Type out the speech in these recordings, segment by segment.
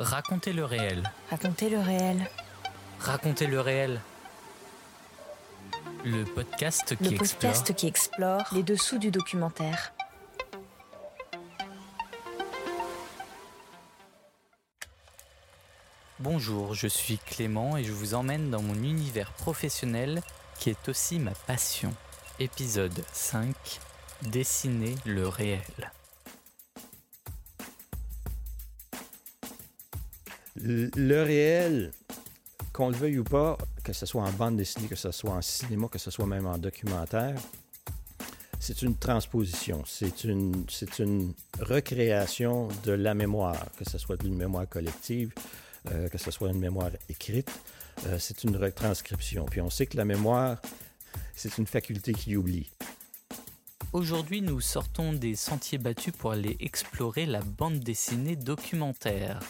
Racontez le réel. Racontez le réel. Racontez le réel. Le podcast qui Le explore. qui explore les dessous du documentaire. Bonjour, je suis Clément et je vous emmène dans mon univers professionnel qui est aussi ma passion. Épisode 5 Dessiner le réel. Le réel, qu'on le veuille ou pas, que ce soit en bande dessinée, que ce soit en cinéma, que ce soit même en documentaire, c'est une transposition, c'est une, c'est une recréation de la mémoire, que ce soit d'une mémoire collective, euh, que ce soit une mémoire écrite, euh, c'est une retranscription. Puis on sait que la mémoire, c'est une faculté qui oublie. Aujourd'hui, nous sortons des sentiers battus pour aller explorer la bande dessinée documentaire.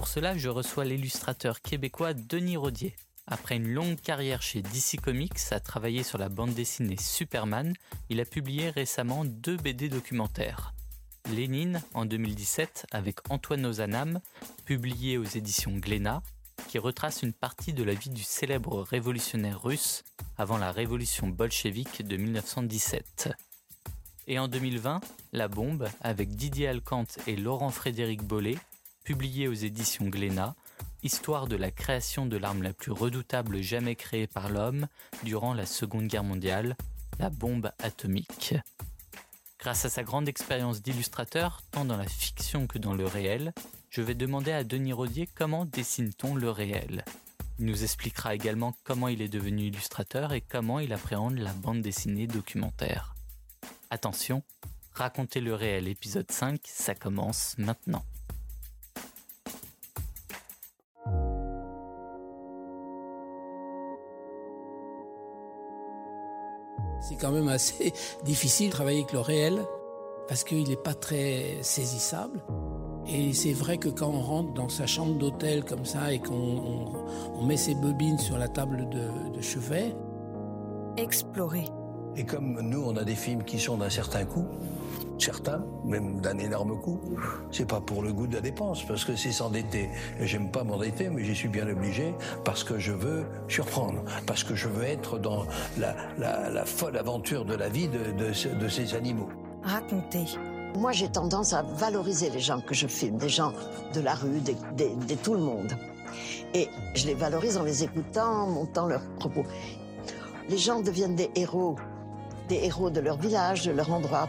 Pour cela, je reçois l'illustrateur québécois Denis Rodier. Après une longue carrière chez DC Comics, à travailler sur la bande dessinée Superman, il a publié récemment deux BD documentaires. Lénine en 2017 avec Antoine Ozanam, publié aux éditions Glénat, qui retrace une partie de la vie du célèbre révolutionnaire russe avant la révolution bolchevique de 1917. Et en 2020, La Bombe, avec Didier Alcante et Laurent-Frédéric Bollet, publié aux éditions Glénat, histoire de la création de l'arme la plus redoutable jamais créée par l'homme durant la Seconde Guerre mondiale, la bombe atomique. Grâce à sa grande expérience d'illustrateur, tant dans la fiction que dans le réel, je vais demander à Denis Rodier comment dessine-t-on le réel. Il nous expliquera également comment il est devenu illustrateur et comment il appréhende la bande dessinée documentaire. Attention, racontez le réel épisode 5, ça commence maintenant. C'est quand même assez difficile de travailler avec le réel parce qu'il n'est pas très saisissable. Et c'est vrai que quand on rentre dans sa chambre d'hôtel comme ça et qu'on on- on met ses bobines sur la table de, de chevet, Explorer. Et comme nous, on a des films qui sont d'un certain coût, certains, même d'un énorme coût, c'est pas pour le goût de la dépense, parce que c'est s'endetter. Et j'aime pas m'endetter, mais j'y suis bien obligé, parce que je veux surprendre, parce que je veux être dans la, la- la folle aventure de la vie de, de ce- de ces animaux. Raconter. Moi, j'ai tendance à valoriser les gens que je filme, des gens de la rue, des- des- de tout le monde. Et je les valorise en les écoutant, en montant leurs propos. Les gens deviennent des héros, des héros de leur village, de leur endroit.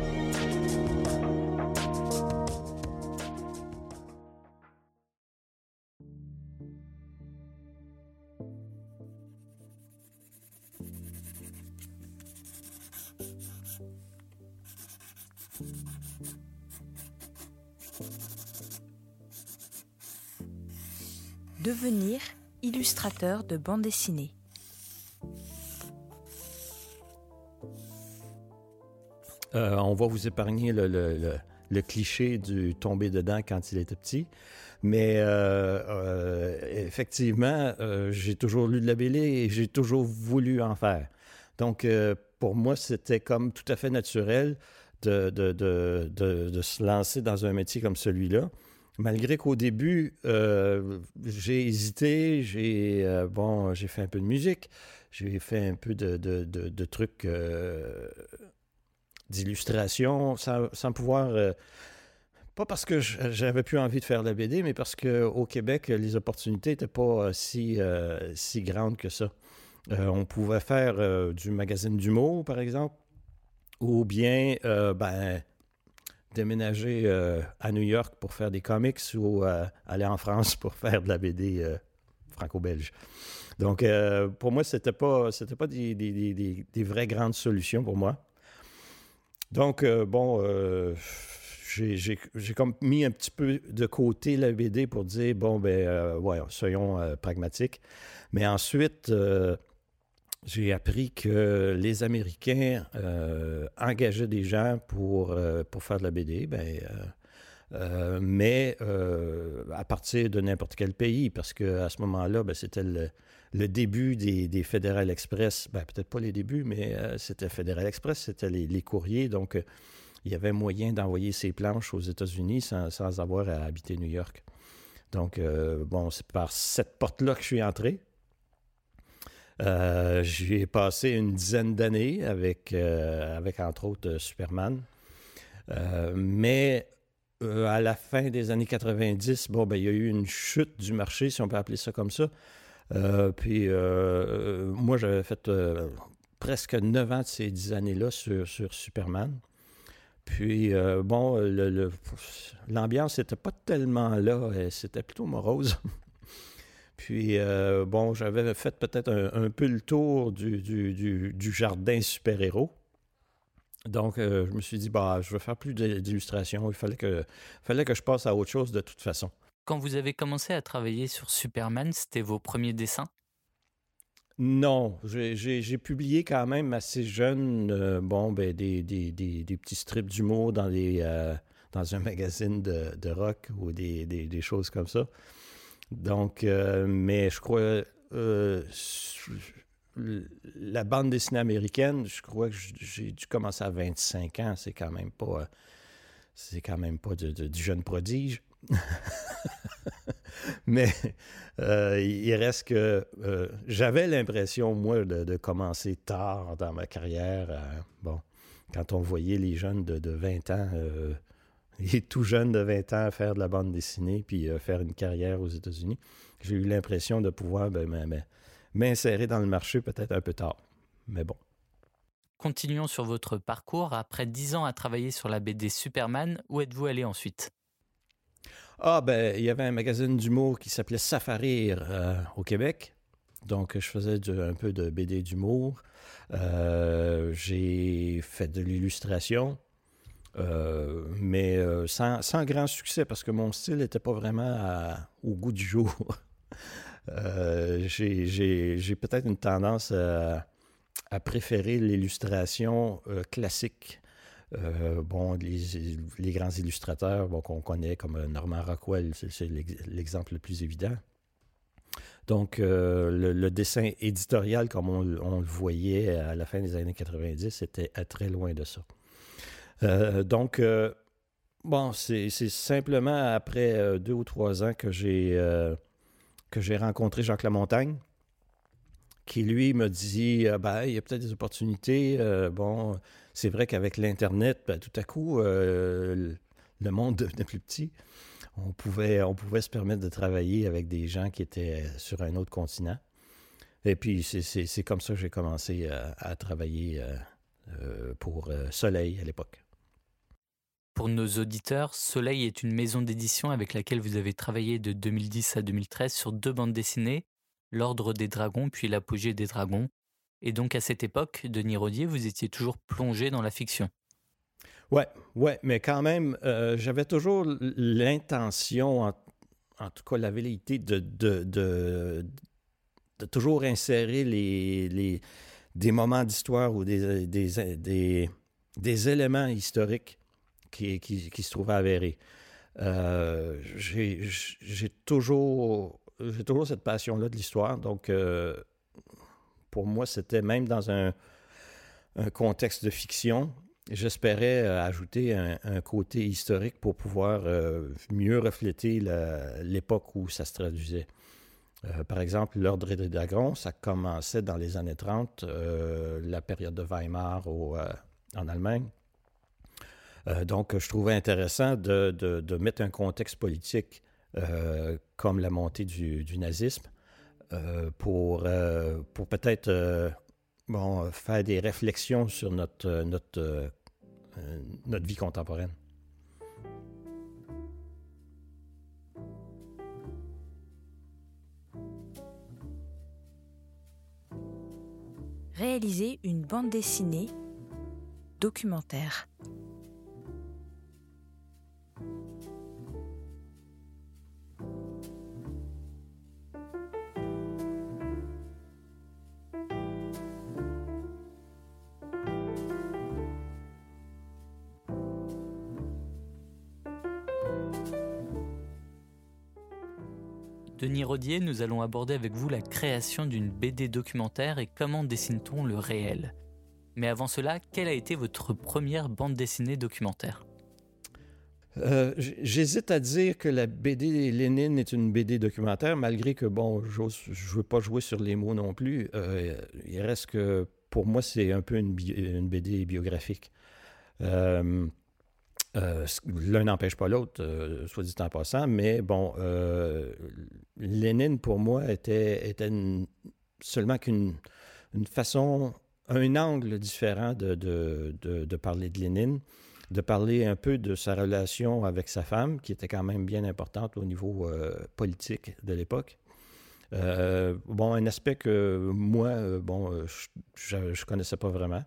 Devenir illustrateur de bande dessinée. Euh, on va vous épargner le, cliché du tomber dedans quand il était petit. Mais euh, euh, effectivement, j'ai toujours lu de la BD et j'ai toujours voulu en faire. Donc, pour moi, c'était comme tout à fait naturel de, de, de, de, se lancer dans un métier comme celui-là. Malgré qu'au début, euh, j'ai hésité, j'ai euh, bon, j'ai fait un peu de musique, j'ai fait un peu de, de, de, trucs euh, d'illustration sans, sans pouvoir. pas parce que j'avais plus envie de faire la BD, mais parce qu'au Québec, les opportunités n'étaient pas si, si grandes que ça. On pouvait faire du magazine d'humour, par exemple, ou bien euh, ben, déménager à New York pour faire des comics ou aller en France pour faire de la BD franco-belge. Donc, pour moi, c'était pas, c'était pas des, des, vraies grandes solutions pour moi. Donc, bon, j'ai comme mis un petit peu de côté la BD pour dire, bon, ben, euh, ouais, soyons euh, pragmatiques. Mais ensuite, euh, j'ai appris que les Américains engageaient des gens pour, pour faire de la BD. Ben, mais à partir de n'importe quel pays, parce qu'à ce moment-là, ben, c'était le, début des, des Fédéral Express. Ben, peut-être pas les débuts, mais c'était Fédéral Express, c'était les, les, courriers. Donc, il y avait moyen d'envoyer ses planches aux États-Unis sans, avoir à habiter New York. Donc, euh, bon, c'est par cette porte-là que je suis entré. Euh, J'y ai passé une dizaine d'années avec, euh, avec, entre autres, Superman. mais à la fin des années 90, bon, ben, il y a eu une chute du marché, si on peut appeler ça comme ça. puis, moi, j'avais fait presque neuf ans de ces dix années-là sur, sur Superman. Puis, euh, bon, l'ambiance n'était pas tellement là, c'était plutôt morose. Puis, euh, bon, j'avais fait peut-être un, peu le tour du, jardin super-héros. Donc, euh, je me suis dit, bah, je vais faire plus d'illustrations. Il fallait que, fallait que je passe à autre chose de toute façon. Quand vous avez commencé à travailler sur Superman, c'était vos premiers dessins? Non, j'ai publié quand même assez jeune, euh, bon, ben, des, petits strips d'humour dans, euh, dans un magazine de, rock ou des, choses comme ça. Donc, euh, mais je crois, la bande dessinée américaine, je crois que j'ai dû commencer à 25 ans. C'est quand même pas, c'est quand même pas du jeune prodige. Mais euh, il reste que euh, j'avais l'impression, moi, de, commencer tard dans ma carrière. Euh, bon, quand on voyait les jeunes de, 20 ans, les tout jeunes de 20 ans faire de la bande dessinée puis faire une carrière aux États-Unis, j'ai eu l'impression de pouvoir ben, m'insérer dans le marché peut-être un peu tard. Mais bon. Continuons sur votre parcours. Après 10 ans à travailler sur la BD Superman, où êtes-vous allé ensuite? Ah, ben, il y avait un magazine d'humour qui s'appelait Safarir euh, au Québec. Donc, je faisais un peu de BD d'humour. Euh, j'ai fait de l'illustration, euh, mais sans, grand succès parce que mon style n'était pas vraiment au goût du jour. j'ai peut-être une tendance à préférer l'illustration classique. Euh, bon, les, grands illustrateurs qu'on connaît comme euh, Norman Rockwell, c'est l'exemple le plus évident. Donc, euh, le, dessin éditorial, comme on, le voyait à la fin des années 90, était à très loin de ça. Donc, bon, c'est simplement après deux ou trois ans que j'ai rencontré Jacques Lamontagne, qui lui me dit ben, il y a peut-être des opportunités. bon, c'est vrai qu'avec l'Internet, ben, tout à coup, euh, le monde devenait plus petit. On pouvait, se permettre de travailler avec des gens qui étaient sur un autre continent. Et puis, c'est comme ça que j'ai commencé euh, à, travailler euh, pour Soleil à l'époque. Pour nos auditeurs, Soleil est une maison d'édition avec laquelle vous avez travaillé de 2010 à 2013 sur deux bandes dessinées, L'Ordre des Dragons puis L'Apogée des Dragons, et donc à cette époque, Denis Rodier, vous étiez toujours plongé dans la fiction. Ouais, ouais, mais quand même, euh, j'avais toujours l'intention, en, tout cas la velléité, de, toujours insérer des moments d'histoire ou des, éléments historiques qui, se trouvaient avérés. Euh, j'ai toujours, cette passion-là de l'histoire, donc euh, pour moi, c'était même dans un, contexte de fiction. J'espérais euh, ajouter un, côté historique pour pouvoir mieux refléter l'époque où ça se traduisait. Par exemple, l'Ordre des Dragons, ça commençait dans les années 30, la période de Weimar en Allemagne. Euh, donc, je trouvais intéressant de, mettre un contexte politique euh, comme la montée du, nazisme euh, pour, peut-être faire des réflexions sur notre vie contemporaine. Réaliser une bande dessinée documentaire. Denis Rodier, nous allons aborder avec vous la création d'une BD documentaire et comment dessine-t-on le réel? Mais avant cela, quelle a été votre première bande dessinée documentaire? Euh, J'hésite à dire que la BD Lénine est une BD documentaire, malgré que, bon, je ne veux pas jouer sur les mots non plus. Euh, il reste que, pour moi, c'est un peu une, BD biographique. Euh, euh, l'un n'empêche pas l'autre, euh, soit dit en passant, mais bon, euh, Lénine, pour moi, était, était seulement qu'une une façon, un angle différent de, parler de Lénine, de parler un peu de sa relation avec sa femme, qui était quand même bien importante au niveau politique de l'époque. bon, un aspect que moi, bon, je ne connaissais pas vraiment.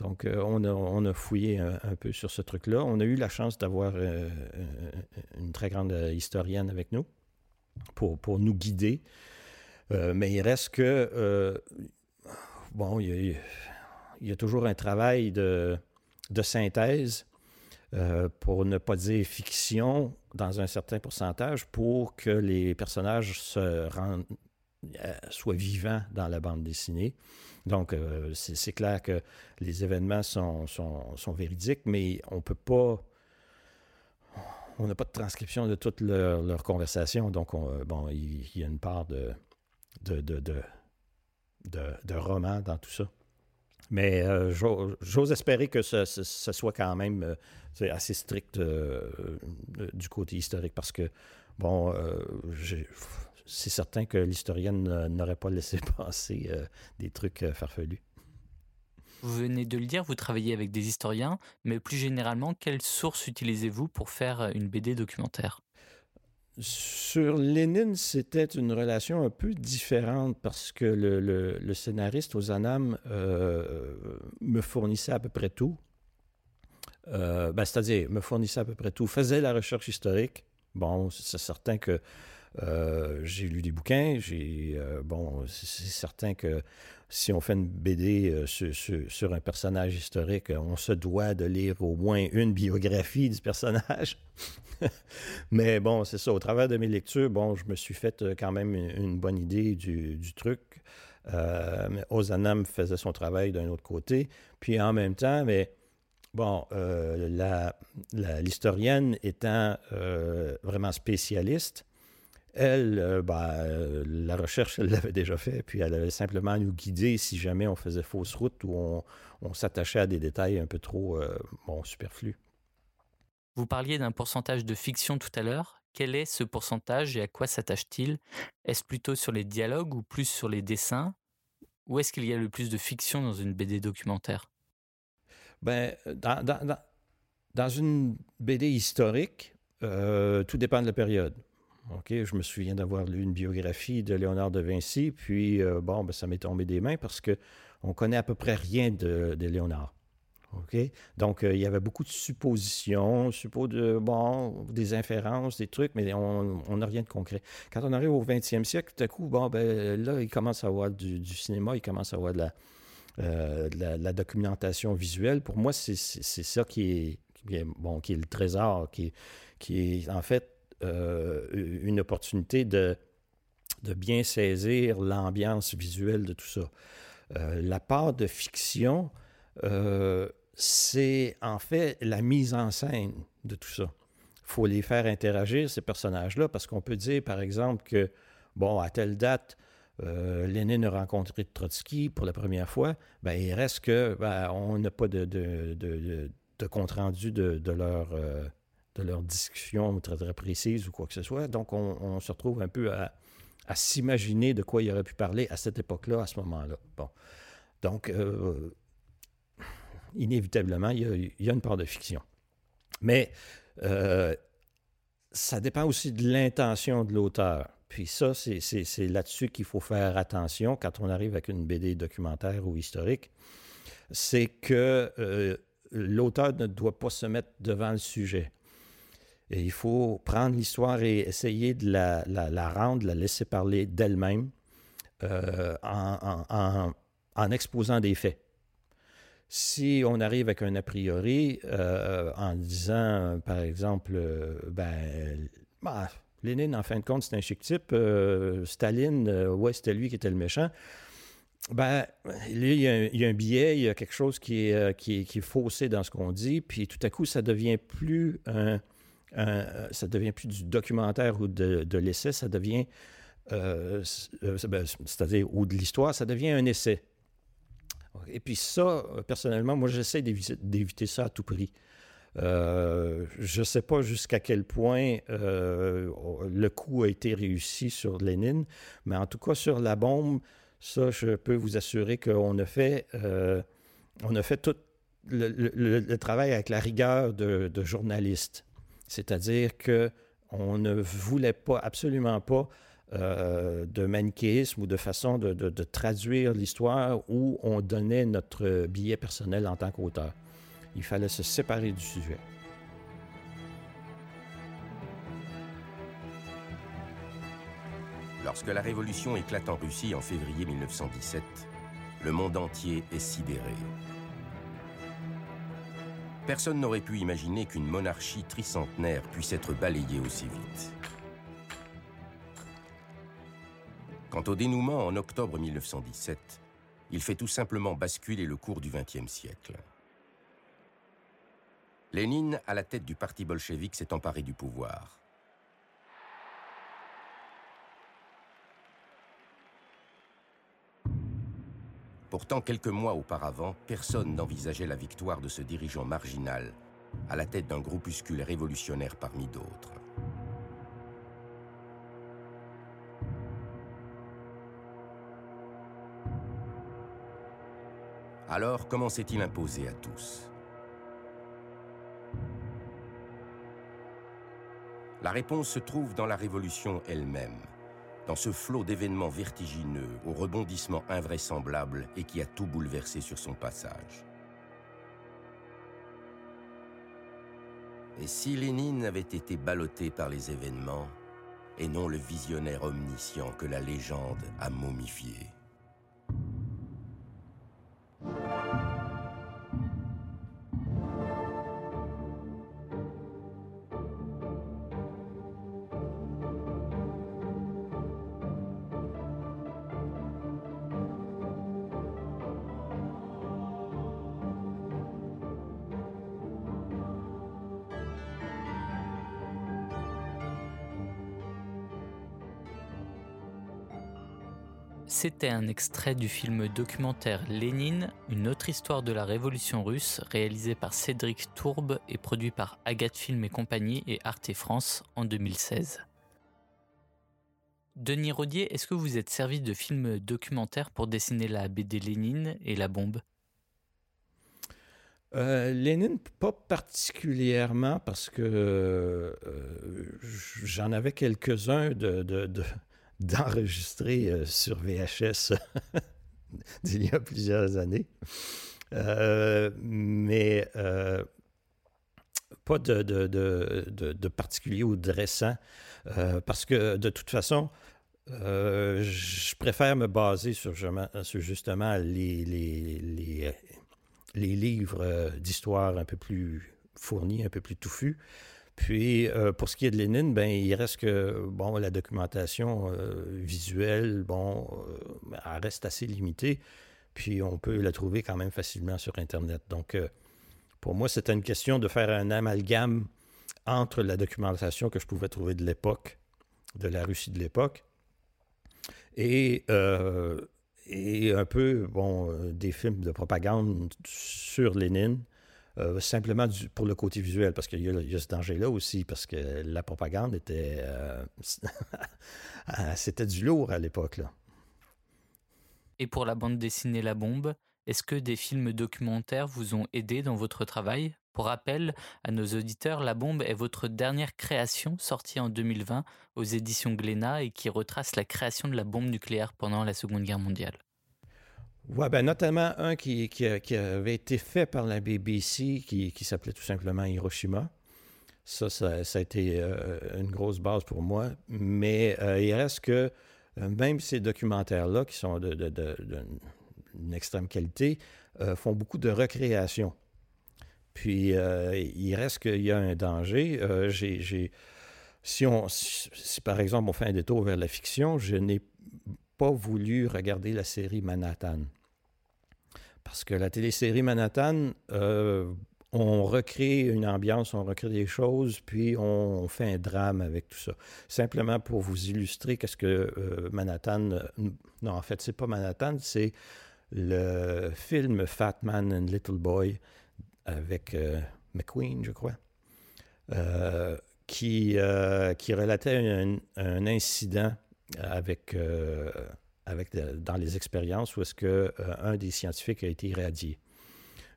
Donc, euh, on, a, fouillé un, peu sur ce truc-là. On a eu la chance d'avoir euh, euh, une très grande historienne avec nous pour, nous guider. mais il reste que, bon, il y, a, toujours un travail de, de synthèse, pour ne pas dire fiction, dans un certain pourcentage, pour que les personnages se rendent, soient vivants dans la bande dessinée. Donc, euh, c'est clair que les événements sont, véridiques, mais on ne peut pas. On n'a pas de transcription de toute leur, leur conversation, donc bon, il, y a une part de, de, de, de, roman dans tout ça. Mais euh, j'ose espérer que ce, soit quand même euh, assez strict du côté historique parce que, bon, c'est certain que l'historienne n'aurait pas laissé passer euh, des trucs euh, farfelus. Vous venez de le dire, vous travaillez avec des historiens, mais plus généralement, quelles sources utilisez-vous pour faire euh, une BD documentaire? Sur Lénine, c'était une relation un peu différente parce que le, scénariste aux Anam me fournissait à peu près tout. Ben, c'est-à-dire, me fournissait à peu près tout, faisait la recherche historique. Bon, c'est certain que euh, j'ai lu des bouquins. Euh, bon, c'est certain que si on fait une BD euh, sur, un personnage historique, on se doit de lire au moins une biographie du personnage. Mais bon, c'est ça. Au travers de mes lectures, bon, je me suis fait quand même une, bonne idée du, truc. Ozanam faisait son travail d'un autre côté. Puis en même temps, mais bon, l'historienne étant vraiment spécialiste, elle, euh, ben, euh, la recherche, elle l'avait déjà fait, puis elle allait simplement nous guider si jamais on faisait fausse route ou on, s'attachait à des détails un peu trop euh, bon, superflus. Vous parliez d'un pourcentage de fiction tout à l'heure. Quel est ce pourcentage et à quoi s'attache-t-il? Est-ce plutôt sur les dialogues ou plus sur les dessins? Où est-ce qu'il y a le plus de fiction dans une BD documentaire? Ben, dans, dans, une BD historique, tout dépend de la période. OK, je me souviens d'avoir lu une biographie de Léonard de Vinci, puis euh, bon, ben, ça m'est tombé des mains parce que on connaît à peu près rien de, Léonard. OK? Donc, euh, il y avait beaucoup de suppositions, suppo de, bon, des inférences, des trucs, mais on n'a rien de concret. Quand on arrive au 20e siècle, tout à coup, bon, ben là, il commence à avoir du, cinéma, il commence à avoir de la, euh, documentation visuelle. Pour moi, c'est ça qui est, bon, qui est le trésor, qui est en fait euh, une opportunité de, de bien saisir l'ambiance visuelle de tout ça. Euh, la part de fiction, euh, c'est en fait la mise en scène de tout ça. Il faut les faire interagir, ces personnages-là, parce qu'on peut dire, par exemple, que, bon, à telle date, Lénine a rencontré Trotsky pour la première fois, ben, il reste que ben, on n'a pas de, de, de, de compte-rendu de, leur de leur discussion très, très précise ou quoi que ce soit. Donc, on, se retrouve un peu à, s'imaginer de quoi il aurait pu parler à cette époque-là, à ce moment-là. Bon. Donc, euh, inévitablement, il y, a, une part de fiction. Mais euh, ça dépend aussi de l'intention de l'auteur. Puis ça, c'est là-dessus qu'il faut faire attention quand on arrive avec une BD documentaire ou historique. C'est que euh, l'auteur ne doit pas se mettre devant le sujet. Il faut prendre l'histoire et essayer de la, la, rendre, la laisser parler d'elle-même euh, en, exposant des faits. Si on arrive avec un a priori euh, en disant, par exemple, ben, bah, Lénine, en fin de compte, c'est un chic type. Euh, Staline, euh, ouais, c'était lui qui était le méchant. Ben, il y, a un, il y, a un, biais, il y a quelque chose qui est, euh, qui est, qui est faussé dans ce qu'on dit, puis tout à coup, ça devient plus un, ça devient plus du documentaire ou de, l'essai, ça devient, ben, c'est-à-dire, ou de l'histoire, ça devient un essai. Et puis ça, personnellement, moi, j'essaie d'éviter ça à tout prix. Euh, je ne sais pas jusqu'à quel point euh, le coup a été réussi sur Lénine, mais en tout cas sur la bombe, ça, je peux vous assurer qu'on a fait, euh, on a fait tout le, travail avec la rigueur de journaliste. C'est-à-dire que on ne voulait pas, absolument pas, de manichéisme ou de façon de, de traduire l'histoire où on donnait notre billet personnel en tant qu'auteur. Il fallait se séparer du sujet. Lorsque la révolution éclate en Russie en février 1917, le monde entier est sidéré. Personne n'aurait pu imaginer qu'une monarchie tricentenaire puisse être balayée aussi vite. Quant au dénouement en octobre 1917, il fait tout simplement basculer le cours du XXe siècle. Lénine, à la tête du parti bolchevique, s'est emparé du pouvoir. Pourtant, quelques mois auparavant, personne n'envisageait la victoire de ce dirigeant marginal, à la tête d'un groupuscule révolutionnaire parmi d'autres. Alors, comment s'est-il imposé à tous? La réponse se trouve dans la révolution elle-même, dans ce flot d'événements vertigineux, aux rebondissements invraisemblables et qui a tout bouleversé sur son passage. Et si Lénine avait été ballotté par les événements, et non le visionnaire omniscient que la légende a momifié? C'était un extrait du film documentaire Lénine, une autre histoire de la révolution russe, réalisé par Cédric Tourbe et produit par Agathe Film et compagnie et Arte France en 2016. Denis Rodier, est-ce que vous êtes servi de films documentaires pour dessiner la BD Lénine et la bombe? Euh, Lénine, pas particulièrement parce que euh, j'en avais quelques-uns de, d'enregistrer euh, sur VHS d'il y a plusieurs années. Euh, mais euh, pas de, particulier ou de récent, parce que de toute façon, je préfère me baser sur, justement les livres d'histoire un peu plus fournis, un peu plus touffus. Puis, euh, pour ce qui est de Lénine, ben, il reste que, bon, la documentation euh, visuelle, bon, euh, elle reste assez limitée. Puis, on peut la trouver quand même facilement sur Internet. Donc, pour moi, c'était une question de faire un amalgame entre la documentation que je pouvais trouver de l'époque, de la Russie de l'époque, et, et un peu, bon, des films de propagande sur Lénine euh, simplement pour le côté visuel, parce qu'il y, a ce danger-là aussi, parce que la propagande était. Euh, c'était du lourd à l'époque. Et pour la bande dessinée La Bombe, est-ce que des films documentaires vous ont aidé dans votre travail? Pour rappel, à nos auditeurs, La Bombe est votre dernière création sortie en 2020 aux éditions Glénat et qui retrace la création de la bombe nucléaire pendant la Seconde Guerre mondiale. Oui, ben notamment un qui, qui, avait été fait par la BBC qui, s'appelait tout simplement Hiroshima. Ça, ça, a été euh, une grosse base pour moi. Mais euh, il reste que euh, même ces documentaires-là, qui sont d'une extrême qualité, font beaucoup de recréation. Puis, il reste qu'il y a un danger. j'ai, si, on, si, par exemple, on fait un détour vers la fiction, je n'ai pas voulu regarder la série Manhattan. Parce que la télésérie Manhattan, on recrée une ambiance, on recrée des choses, puis on, fait un drame avec tout ça. Simplement pour vous illustrer qu'est-ce que euh, Manhattan... non, en fait, c'est pas Manhattan, c'est le film Fat Man and Little Boy avec euh, McQueen, je crois, euh, qui, qui relatait un, incident avec, avec dans les expériences où est-ce que un des scientifiques a été irradié.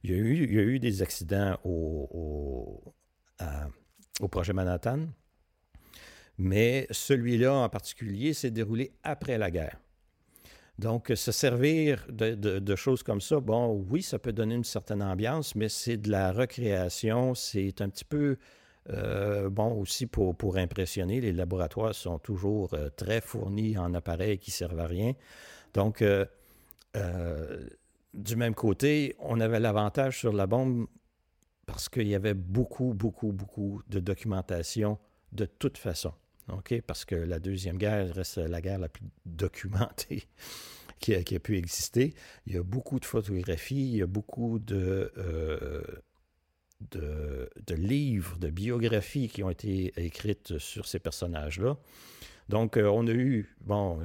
Il y a eu, il y a eu des accidents au, au, projet Manhattan, mais celui-là en particulier s'est déroulé après la guerre. Donc, se servir de, choses comme ça, bon, oui, ça peut donner une certaine ambiance, mais c'est de la recréation, c'est un petit peu, euh, bon, aussi pour, impressionner. Les laboratoires sont toujours euh, très fournis en appareils qui servent à rien. Donc, euh, du même côté, on avait l'avantage sur la bombe parce qu'il y avait beaucoup, beaucoup, beaucoup de documentation de toute façon. OK? Parce que la Deuxième Guerre reste la guerre la plus documentée qui a, pu exister. Il y a beaucoup de photographies, il y a beaucoup de, de, livres, de biographies qui ont été écrites sur ces personnages-là. Donc, euh, on a eu, bon,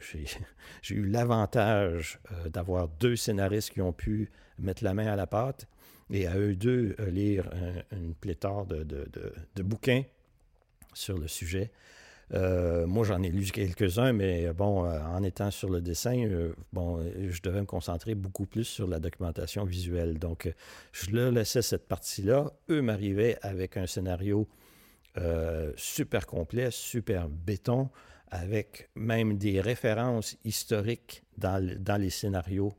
j'ai eu l'avantage euh, d'avoir deux scénaristes qui ont pu mettre la main à la pâte et à eux deux euh, lire une pléthore de, bouquins sur le sujet. Euh, moi, j'en ai lu quelques-uns, mais bon, en étant sur le dessin, bon, je devais me concentrer beaucoup plus sur la documentation visuelle. Donc, je leur laissais cette partie-là. Eux m'arrivaient avec un scénario super complet, super béton, avec même des références historiques dans les scénarios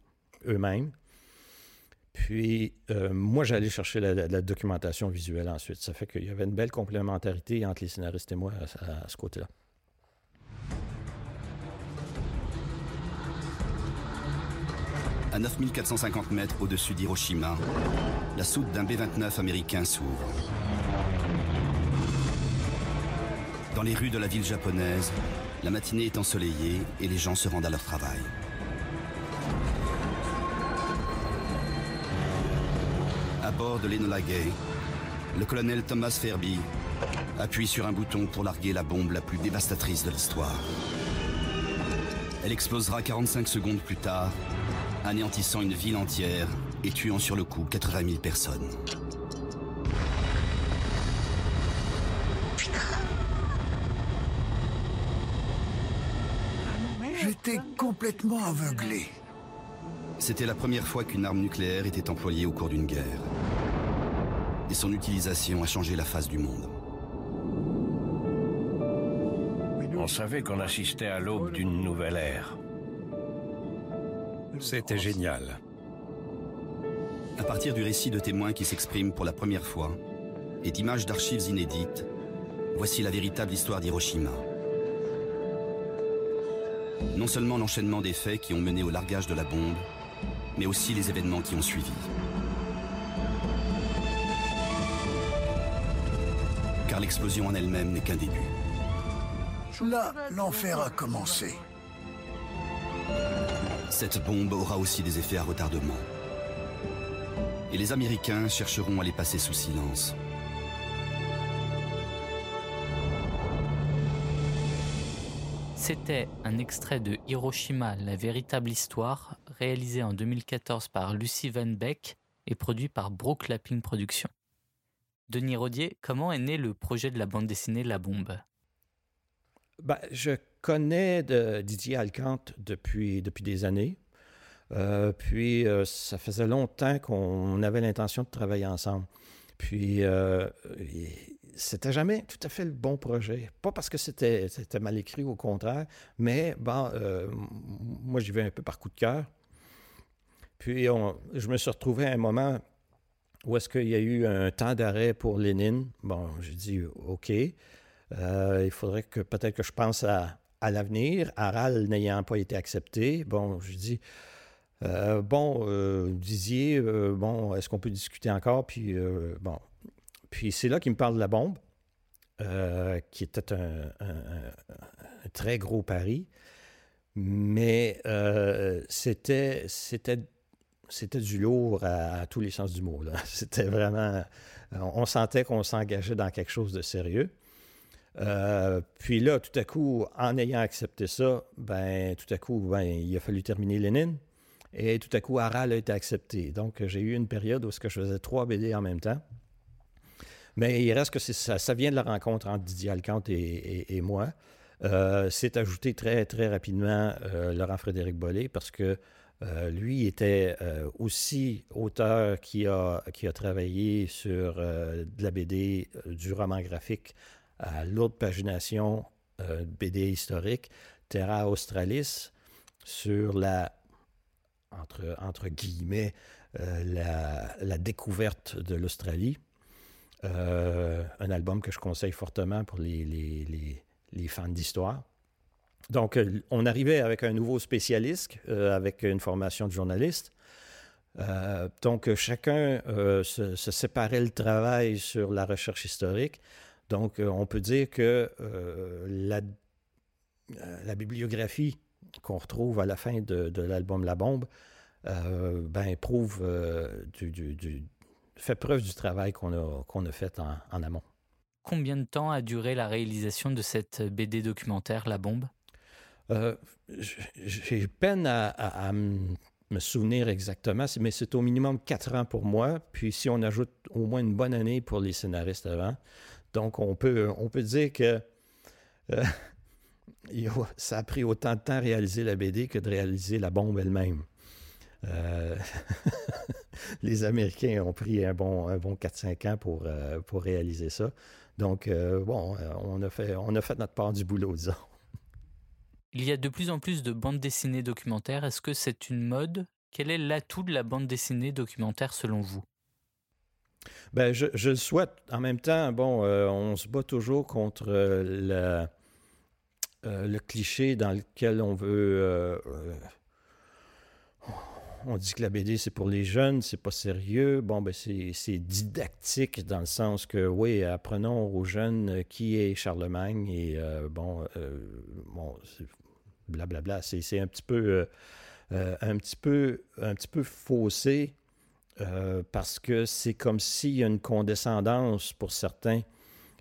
eux-mêmes. Puis, euh, moi, j'allais chercher la, documentation visuelle ensuite. Ça fait qu'il y avait une belle complémentarité entre les scénaristes et moi à, ce côté-là. À 9450 mètres au-dessus d'Hiroshima, la soute d'un B-29 américain s'ouvre. Dans les rues de la ville japonaise, la matinée est ensoleillée et les gens se rendent à leur travail. À bord de l'Enola Gay, le colonel Thomas Ferby appuie sur un bouton pour larguer la bombe la plus dévastatrice de l'histoire. Elle explosera 45 secondes plus tard, anéantissant une ville entière et tuant sur le coup 80 000 personnes. J'étais complètement aveuglé. C'était la première fois qu'une arme nucléaire était employée au cours d'une guerre. Et son utilisation a changé la face du monde. On savait qu'on assistait à l'aube d'une nouvelle ère. C'était génial. À partir du récit de témoins qui s'expriment pour la première fois et d'images d'archives inédites, voici la véritable histoire d'Hiroshima. Non seulement l'enchaînement des faits qui ont mené au largage de la bombe, mais aussi les événements qui ont suivi. L'explosion en elle-même n'est qu'un début. Là, l'enfer a commencé. Cette bombe aura aussi des effets à retardement. Et les Américains chercheront à les passer sous silence. C'était un extrait de Hiroshima, la véritable histoire, réalisé en 2014 par Lucie Van Beck et produit par Brooke Lapping Productions. Denis Rodier, comment est né le projet de la bande dessinée La Bombe? Ben, Je connais Didier Alcante depuis, depuis des années. Euh, puis, euh, ça faisait longtemps qu'on avait l'intention de travailler ensemble. Puis, euh, c'était jamais tout à fait le bon projet. Pas parce que c'était mal écrit, au contraire, mais bon, moi, j'y vais un peu par coup de cœur. Puis, je me suis retrouvé à un moment où est-ce qu'il y a eu un temps d'arrêt pour Lénine? Bon, j'ai dit, OK, il faudrait que peut-être que je pense à, à l'avenir. Aral n'ayant pas été accepté, bon, je dis, euh, bon, euh, euh, bon, est-ce qu'on peut discuter encore? Puis, bon. Puis c'est là qu'il me parle de la bombe, qui était un, très gros pari. Mais c'était, c'était du lourd à, tous les sens du mot. C'était vraiment. On sentait qu'on s'engageait dans quelque chose de sérieux. puis là, tout à coup, en ayant accepté ça, ben, tout à coup, ben, il a fallu terminer Lénine. Et tout à coup, Aral a été accepté. Donc, j'ai eu une période où je faisais trois BD en même temps. Mais il reste que ça, ça vient de la rencontre entre Didier Alcante et, moi. Euh, c'est ajouté très, très rapidement euh, Laurent Frédéric Bollet parce que euh, lui était aussi auteur qui a, travaillé sur de la BD, du roman graphique à lourde pagination, BD historique, Terra Australis, sur la entre, guillemets, euh, la, découverte de l'Australie. Euh, un album que je conseille fortement pour les, fans d'histoire. Donc, euh, on arrivait avec un nouveau spécialiste, avec une formation de journaliste. donc, chacun se, séparait le travail sur la recherche historique. Donc, on peut dire que la, bibliographie qu'on retrouve à la fin de, l'album La Bombe, euh, ben, prouve, euh, fait preuve du travail qu'on a fait en, amont. Combien de temps a duré la réalisation de cette BD documentaire La Bombe? Euh, J'ai peine à, me souvenir exactement, mais c'est au minimum quatre ans pour moi. Puis si on ajoute au moins une bonne année pour les scénaristes avant, donc on peut, on peut dire que ça a pris autant de temps à réaliser la BD que de réaliser la bombe elle-même. Euh, les Américains ont pris un bon, un bon 4-5 ans pour, euh, pour réaliser ça. Donc, euh, bon, on a, fait, on a fait notre part du boulot, disons. Il y a de plus en plus de bandes dessinées documentaires. Est-ce que c'est une mode? Quel est l'atout de la bande dessinée documentaire selon vous? Ben, je, le souhaite. En même temps, bon, on se bat toujours contre la euh, le cliché dans lequel on veut. Euh, euh, on dit que la BD, c'est pour les jeunes, c'est pas sérieux. Bon, ben, c'est didactique dans le sens que, oui, apprenons aux jeunes qui est Charlemagne et, bon blablabla. C'est un petit peu. un petit peu, un peu faussé parce que c'est comme s'il y a une condescendance pour certains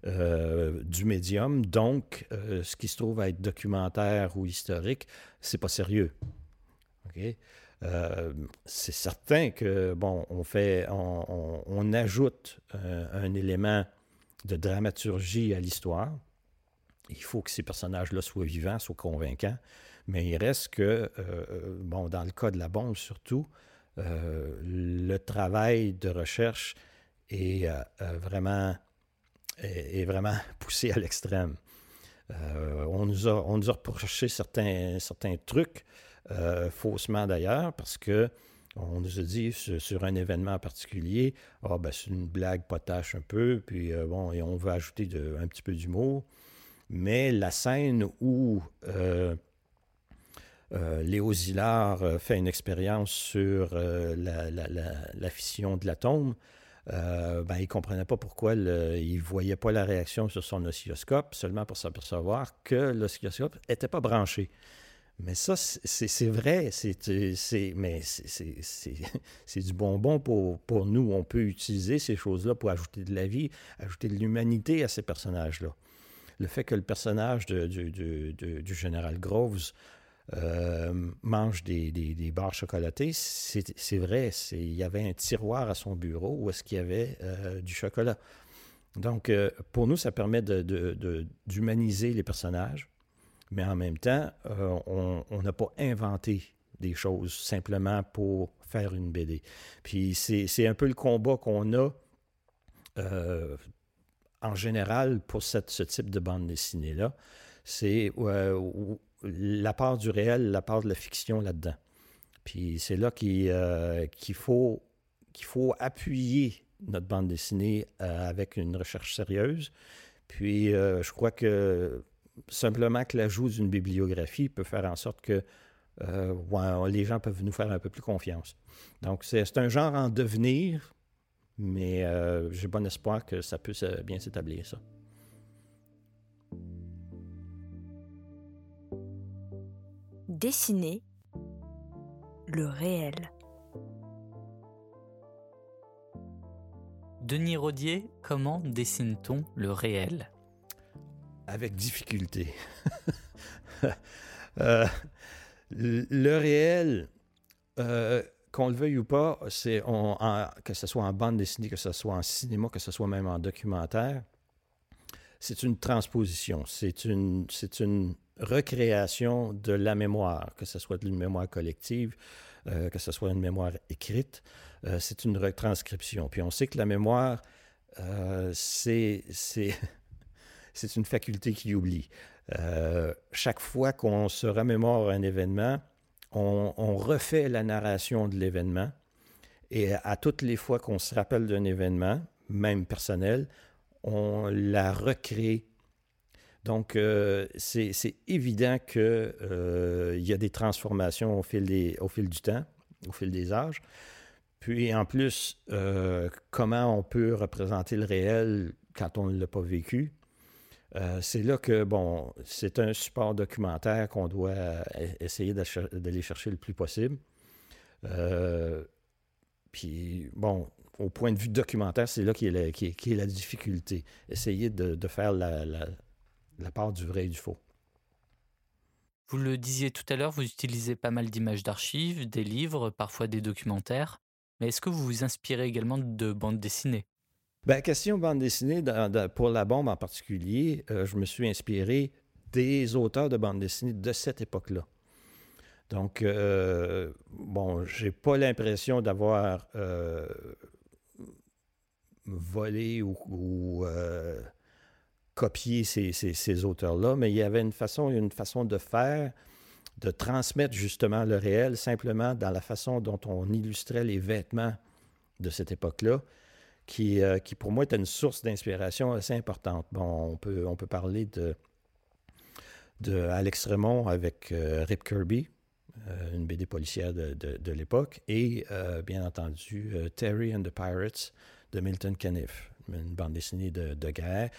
euh, du médium. Donc, euh, ce qui se trouve à être documentaire ou historique, c'est pas sérieux. Euh, c'est certain que, bon, on fait, on, ajoute un, élément de dramaturgie à l'histoire. Il faut que ces personnages-là soient vivants, soient convaincants. Mais il reste que, bon, dans le cas de la bombe surtout, le travail de recherche est vraiment est, vraiment poussé à l'extrême. Euh, on, nous a, reproché certains, trucs, euh, faussement d'ailleurs, parce que on nous a dit sur, un événement particulier, ah ben c'est une blague potache un peu, puis euh, bon, et on veut ajouter un petit peu d'humour. Mais la scène où Léo Zillard fait une expérience sur la, fission de l'atome, euh, ben, il ne comprenait pas pourquoi il ne voyait pas la réaction sur son oscilloscope, seulement pour s'apercevoir que l'oscilloscope n'était pas branché. Mais ça, c'est vrai, c'est mais c'est du bonbon pour, pour nous. On peut utiliser ces choses-là pour ajouter de la vie, ajouter de l'humanité à ces personnages-là. Le fait que le personnage du général Groves euh, mange des, barres chocolatées, c'est vrai, il y avait un tiroir à son bureau où est-ce qu'il y avait euh, du chocolat. Donc, euh, pour nous, ça permet d'humaniser les personnages, mais en même temps, on n'a pas inventé des choses simplement pour faire une BD. Puis c'est un peu le combat qu'on a en général pour ce type de bande dessinée-là. C'est euh, la part du réel, la part de la fiction là-dedans. Puis c'est là qu'il faut, faut appuyer notre bande dessinée avec une recherche sérieuse. Puis je crois que simplement que l'ajout d'une bibliographie peut faire en sorte que euh, les gens peuvent nous faire un peu plus confiance. Donc, c'est un genre en devenir, mais euh, j'ai bon espoir que ça puisse bien s'établir, ça. Dessiner le réel. Denis Rodier, comment dessine-t-on le réel? Avec difficulté. Euh, le réel, euh, qu'on le veuille ou pas, c'est que ce soit en bande dessinée, que ce soit en cinéma, que ce soit même en documentaire, c'est une transposition, c'est une, recréation de la mémoire, que ce soit une mémoire collective, euh, que ce soit une mémoire écrite, c'est une retranscription. Puis on sait que la mémoire, c'est, c'est une faculté qui oublie. Euh, chaque fois qu'on se remémore un événement, on, refait la narration de l'événement. Et à toutes les fois qu'on se rappelle d'un événement, même personnel, on la recrée. Donc, euh, c'est évident qu'il euh, y a des transformations au fil, des, au fil du temps, au fil des âges. Puis, en plus, comment on peut représenter le réel quand on ne l'a pas vécu? Euh, c'est là que, bon, c'est un support documentaire qu'on doit euh, essayer d'aller chercher le plus possible. Euh, puis, bon, au point de vue documentaire, c'est là qu'il est, est, la difficulté. Essayer de, faire la, la, part du vrai et du faux. Vous le disiez tout à l'heure, vous utilisez pas mal d'images d'archives, des livres, parfois des documentaires. Mais est-ce que vous vous inspirez également de bandes dessinées? Ben, question bande dessinée, pour la bombe en particulier, euh, je me suis inspiré des auteurs de bande dessinée de cette époque-là. Donc, euh, bon, j'ai pas l'impression d'avoir euh, volé ou, euh, copié ces, ces auteurs-là, mais il y avait une façon, une façon de faire, de transmettre justement le réel simplement dans la façon dont on illustrait les vêtements de cette époque-là euh, qui, pour moi était une source d'inspiration assez importante. Bon, on peut, on peut parler de, de Alex Raymond avec euh, Rip Kirby, euh, une BD policière de, de, l'époque, et bien entendu Terry and the Pirates de Milton Caniff, une bande dessinée de, guerre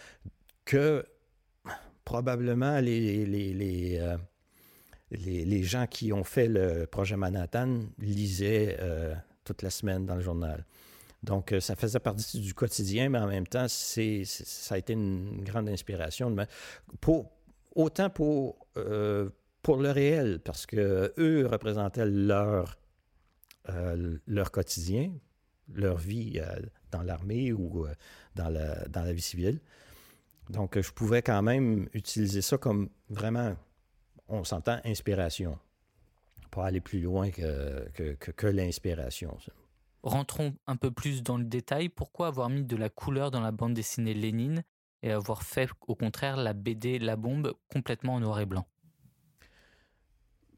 que probablement les, les, les, les gens qui ont fait le projet Manhattan lisaient toute la semaine dans le journal. Donc, euh, ça faisait partie du quotidien, mais en même temps, c'est, ça a été une grande inspiration. Pour, autant pour, euh, pour le réel, parce que eux représentaient leur, euh, leur quotidien, leur vie dans l'armée ou dans, la, dans la vie civile. Donc, je pouvais quand même utiliser ça comme vraiment, on s'entend, inspiration. Pas aller plus loin que, que, que l'inspiration. Rentrons un peu plus dans le détail. Pourquoi avoir mis de la couleur dans la bande dessinée Lénine et avoir fait au contraire la BD La Bombe complètement en noir et blanc?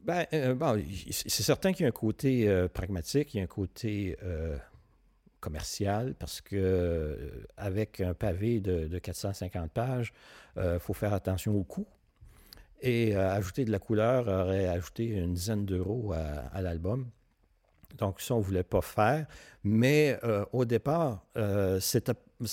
Ben, euh, c'est certain qu'il y a un côté euh, pragmatique, il y a un côté euh, commercial, parce que avec un pavé de, 450 pages, il faut faire attention au coût. Et ajouter de la couleur aurait ajouté une dizaine d'euros à l'album. Donc, ça, on ne voulait pas faire. Mais euh, au départ, euh, ça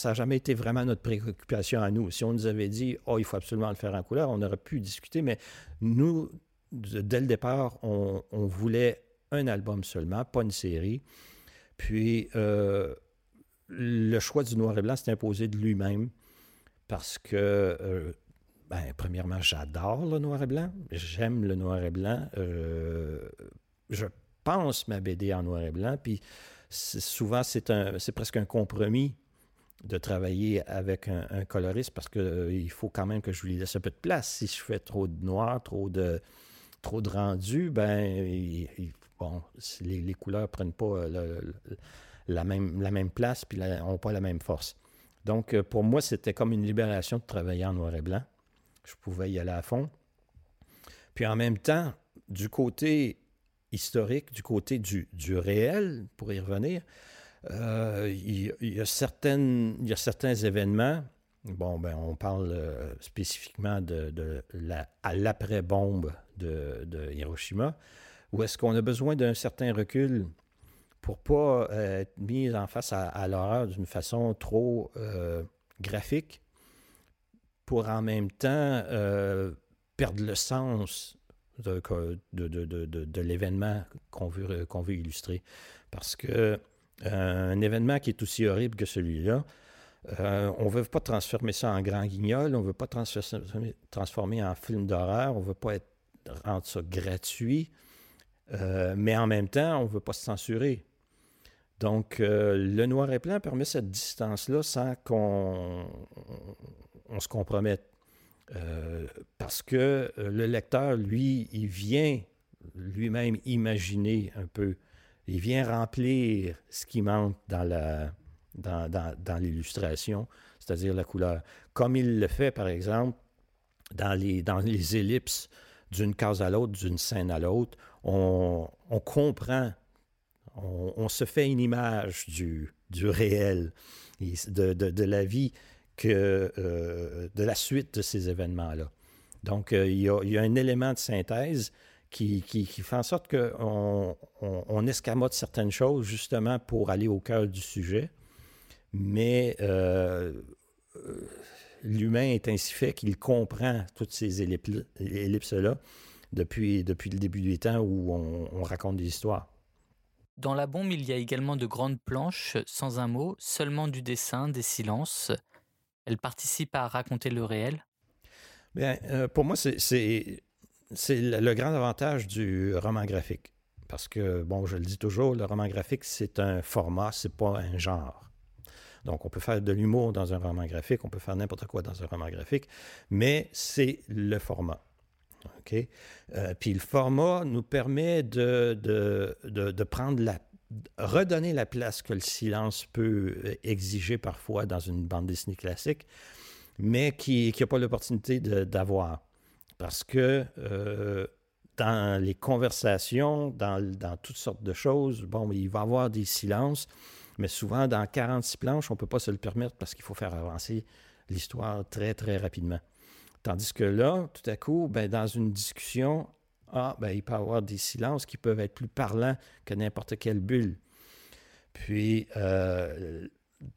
n'a jamais été vraiment notre préoccupation à nous. Si on nous avait dit, oh, il faut absolument le faire en couleur, on aurait pu discuter. Mais nous, dès le départ, on, voulait un album seulement, pas une série. Puis, euh, le choix du noir et blanc s'est imposé de lui-même parce que, ben, premièrement, j'adore le noir et blanc. J'aime le noir et blanc. je pense ma BD en noir et blanc. Puis souvent, c'est, presque un compromis de travailler avec un, coloriste parce qu'il euh, faut quand même que je lui laisse un peu de place. Si je fais trop de noir, trop de, trop de rendu, ben, bon, les, les couleurs ne prennent pas la, même, la même place puis n'ont pas la même force. Donc, pour moi, c'était comme une libération de travailler en noir et blanc. Je pouvais y aller à fond. Puis en même temps, du côté historique, du côté du, du réel, pour y revenir, euh, il, y a certaines, il y a certains événements. Bon, ben, on parle euh, spécifiquement de, de à l'après-bombe de, de, Hiroshima, où est-ce qu'on a besoin d'un certain recul pour pas euh, être mis en face à l'horreur d'une façon trop graphique, pour en même temps perdre le sens de, de, de, de l'événement qu'on veut, qu'on veut illustrer. Parce que euh, un événement qui est aussi horrible que celui-là, euh, on ne veut pas transformer ça en grand guignol, on ne veut pas transformer, transformer en film d'horreur, on ne veut pas rendre ça gratuit, euh, mais en même temps, on ne veut pas se censurer. Donc, le noir et blanc permet cette distance-là sans qu'on on se compromette. Parce que le lecteur, lui, il vient lui-même imaginer un peu il vient remplir ce qui manque dans la dans, l'illustration, c'est-à-dire la couleur. Comme il le fait, par exemple, dans les, dans les ellipses d'une case à l'autre, d'une scène à l'autre, on, comprend, on, se fait une image du, du réel, de, de, la vie, euh, de la suite de ces événements-là. Donc, euh, il, y a, un élément de synthèse qui, fait en sorte qu'on on, escamote certaines choses justement pour aller au cœur du sujet. Mais euh, l'humain est ainsi fait qu'il comprend toutes ces ellipses-là depuis, depuis le début du temps où on, raconte des histoires. Dans la bombe, il y a également de grandes planches, sans un mot, seulement du dessin, des silences. Elles participent à raconter le réel? Bien, euh, pour moi, c'est le, grand avantage du roman graphique. Parce que, bon, je le dis toujours, le roman graphique, c'est un format, c'est pas un genre. Donc, on peut faire de l'humour dans un roman graphique, on peut faire n'importe quoi dans un roman graphique, mais c'est le format. OK? Euh, puis le format nous permet de, de, de, prendre la redonner la place que le silence peut exiger parfois dans une bande dessinée classique, mais qui n'a pas l'opportunité d'avoir. Parce que euh, dans les conversations, dans, toutes sortes de choses, bon, il va y avoir des silences, mais souvent dans 46 planches, on ne peut pas se le permettre parce qu'il faut faire avancer l'histoire très, très rapidement. Tandis que là, tout à coup, ben, dans une discussion, ah, ben, il peut y avoir des silences qui peuvent être plus parlants que n'importe quelle bulle. Puis, euh,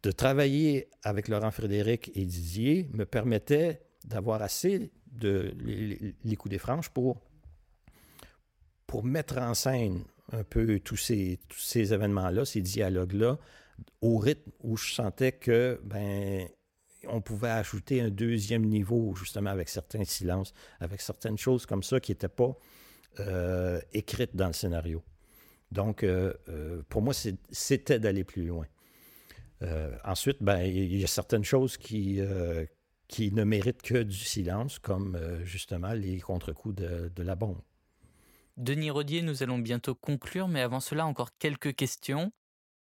de travailler avec Laurent Frédéric et Didier me permettait d'avoir assez de les, coups des franches pour, pour mettre en scène un peu tous ces, tous ces événements-là, ces dialogues-là, au rythme où je sentais que ben on pouvait ajouter un deuxième niveau, justement, avec certains silences, avec certaines choses comme ça qui n'étaient pas euh, écrites dans le scénario. Donc, euh, euh, pour moi, c'était d'aller plus loin. ensuite, ben, il y a certaines choses qui, qui ne méritent que du silence, comme euh, justement les contre-coups de, la bombe. Denis Rodier, nous allons bientôt conclure, mais avant cela, encore quelques questions.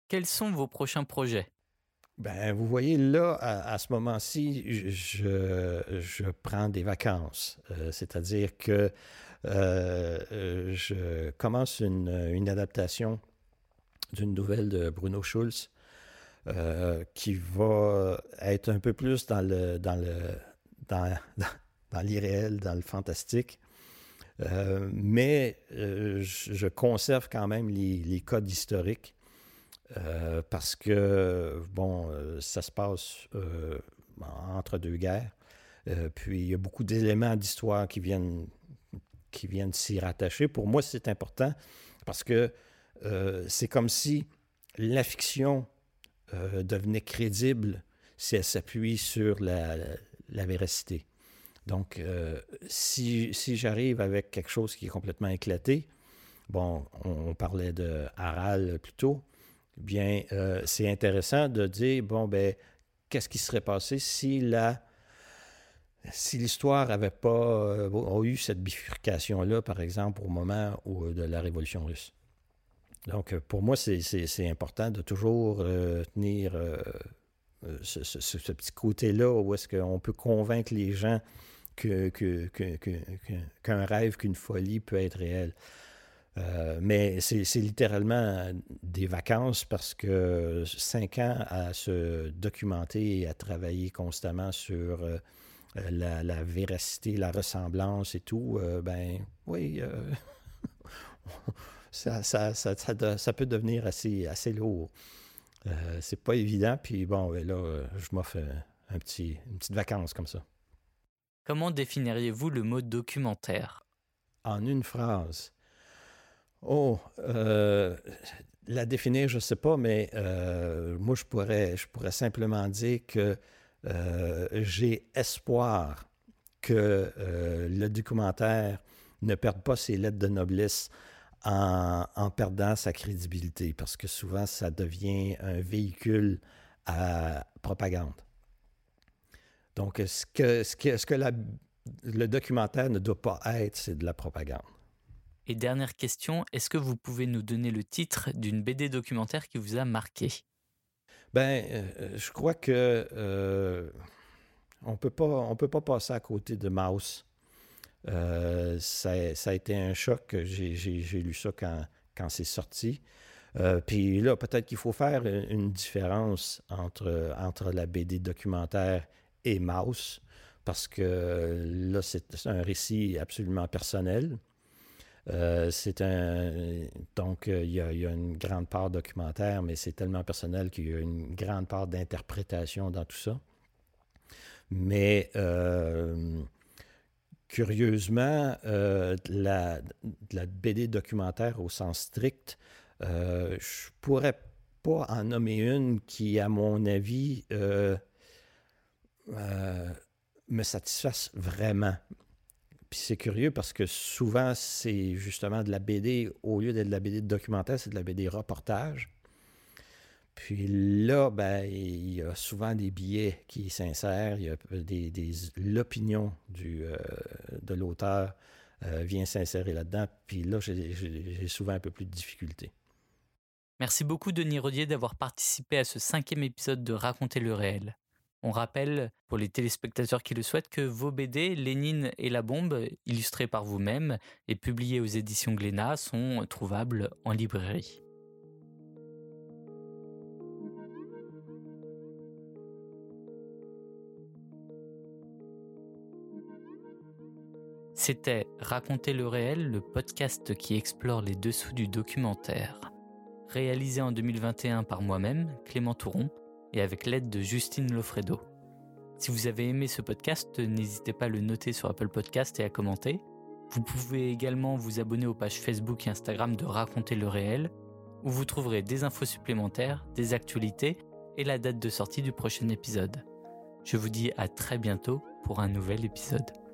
Quels sont vos prochains projets? Ben, vous voyez, là, à, ce moment-ci, je, je, prends des vacances. Euh, c'est-à-dire que euh, je commence une, adaptation d'une nouvelle de Bruno Schulz euh, qui va être un peu plus dans le dans le dans, l'irréel, dans le fantastique. Euh, mais euh, je, conserve quand même les, les codes historiques parce que, bon, ça se passe entre deux guerres. puis il y a beaucoup d'éléments d'histoire qui viennent, qui viennent s'y rattacher. Pour moi, c'est important parce que c'est comme si la fiction euh, devenait crédible si elle s'appuie sur la, véracité. Donc, euh, si, j'arrive avec quelque chose qui est complètement éclaté, bon, on, parlait de Harald plus tôt, bien, euh, c'est intéressant de dire, bon, ben, qu'est-ce qui serait passé si la si l'histoire n'avait pas eu cette bifurcation-là, par exemple, au moment de la Révolution russe. Donc, pour moi, c'est important de toujours tenir ce, petit côté-là où est-ce qu'on peut convaincre les gens qu'un que, rêve, qu'une folie peut être réelle. Euh, mais c'est littéralement des vacances parce que cinq ans à se documenter et à travailler constamment sur euh, la, véracité, la ressemblance et tout, euh, ben oui, ça, ça, ça, ça, peut devenir assez, assez lourd. c'est pas évident, puis bon, ben là, je m'offre un petit, une petite vacance comme ça. Comment définiriez-vous le mot documentaire? En une phrase. Oh, euh, la définir, je ne sais pas, mais euh, moi, je pourrais, je pourrais simplement dire que euh, j'ai espoir que le documentaire ne perde pas ses lettres de noblesse en, perdant sa crédibilité, parce que souvent, ça devient un véhicule à propagande. Donc, ce que le documentaire ne doit pas être, c'est de la propagande. Et dernière question, est-ce que vous pouvez nous donner le titre d'une BD documentaire qui vous a marqué? Ben, euh, je crois que euh, on peut pas, on peut pas passer à côté de Mouse. Euh, ça, ça, a été un choc. J'ai lu ça quand, quand c'est sorti. Puis là, peut-être qu'il faut faire une différence entre, entre la BD documentaire et Mouse, parce que là, c'est un récit absolument personnel. Euh, c'est un. Donc, il y, a, une grande part documentaire, mais c'est tellement personnel qu'il y a une grande part d'interprétation dans tout ça. Mais euh, curieusement, euh, la, BD documentaire au sens strict, je pourrais pas en nommer une qui, à mon avis, euh, me satisfasse vraiment. Puis c'est curieux parce que souvent, c'est justement de la BD, au lieu d'être de la BD documentaire, c'est de la BD reportage. Puis là, ben, il y a souvent des billets qui s'insèrent, l'opinion euh, de l'auteur euh, vient s'insérer là-dedans. Puis là, j'ai souvent un peu plus de difficultés. Merci beaucoup, Denis Rodier, d'avoir participé à ce cinquième épisode de Raconter le réel. On rappelle, pour les téléspectateurs qui le souhaitent, que vos BD, Lénine et la bombe, illustrés par vous-même et publiés aux éditions Glénat, sont trouvables en librairie. C'était Raconter le réel, le podcast qui explore les dessous du documentaire. Réalisé en 2021 par moi-même, Clément Touron, et avec l'aide de Justine Lofredo. Si vous avez aimé ce podcast, n'hésitez pas à le noter sur Apple Podcast et à commenter. Vous pouvez également vous abonner aux pages Facebook et Instagram de Raconter le réel, où vous trouverez des infos supplémentaires, des actualités et la date de sortie du prochain épisode. Je vous dis à très bientôt pour un nouvel épisode.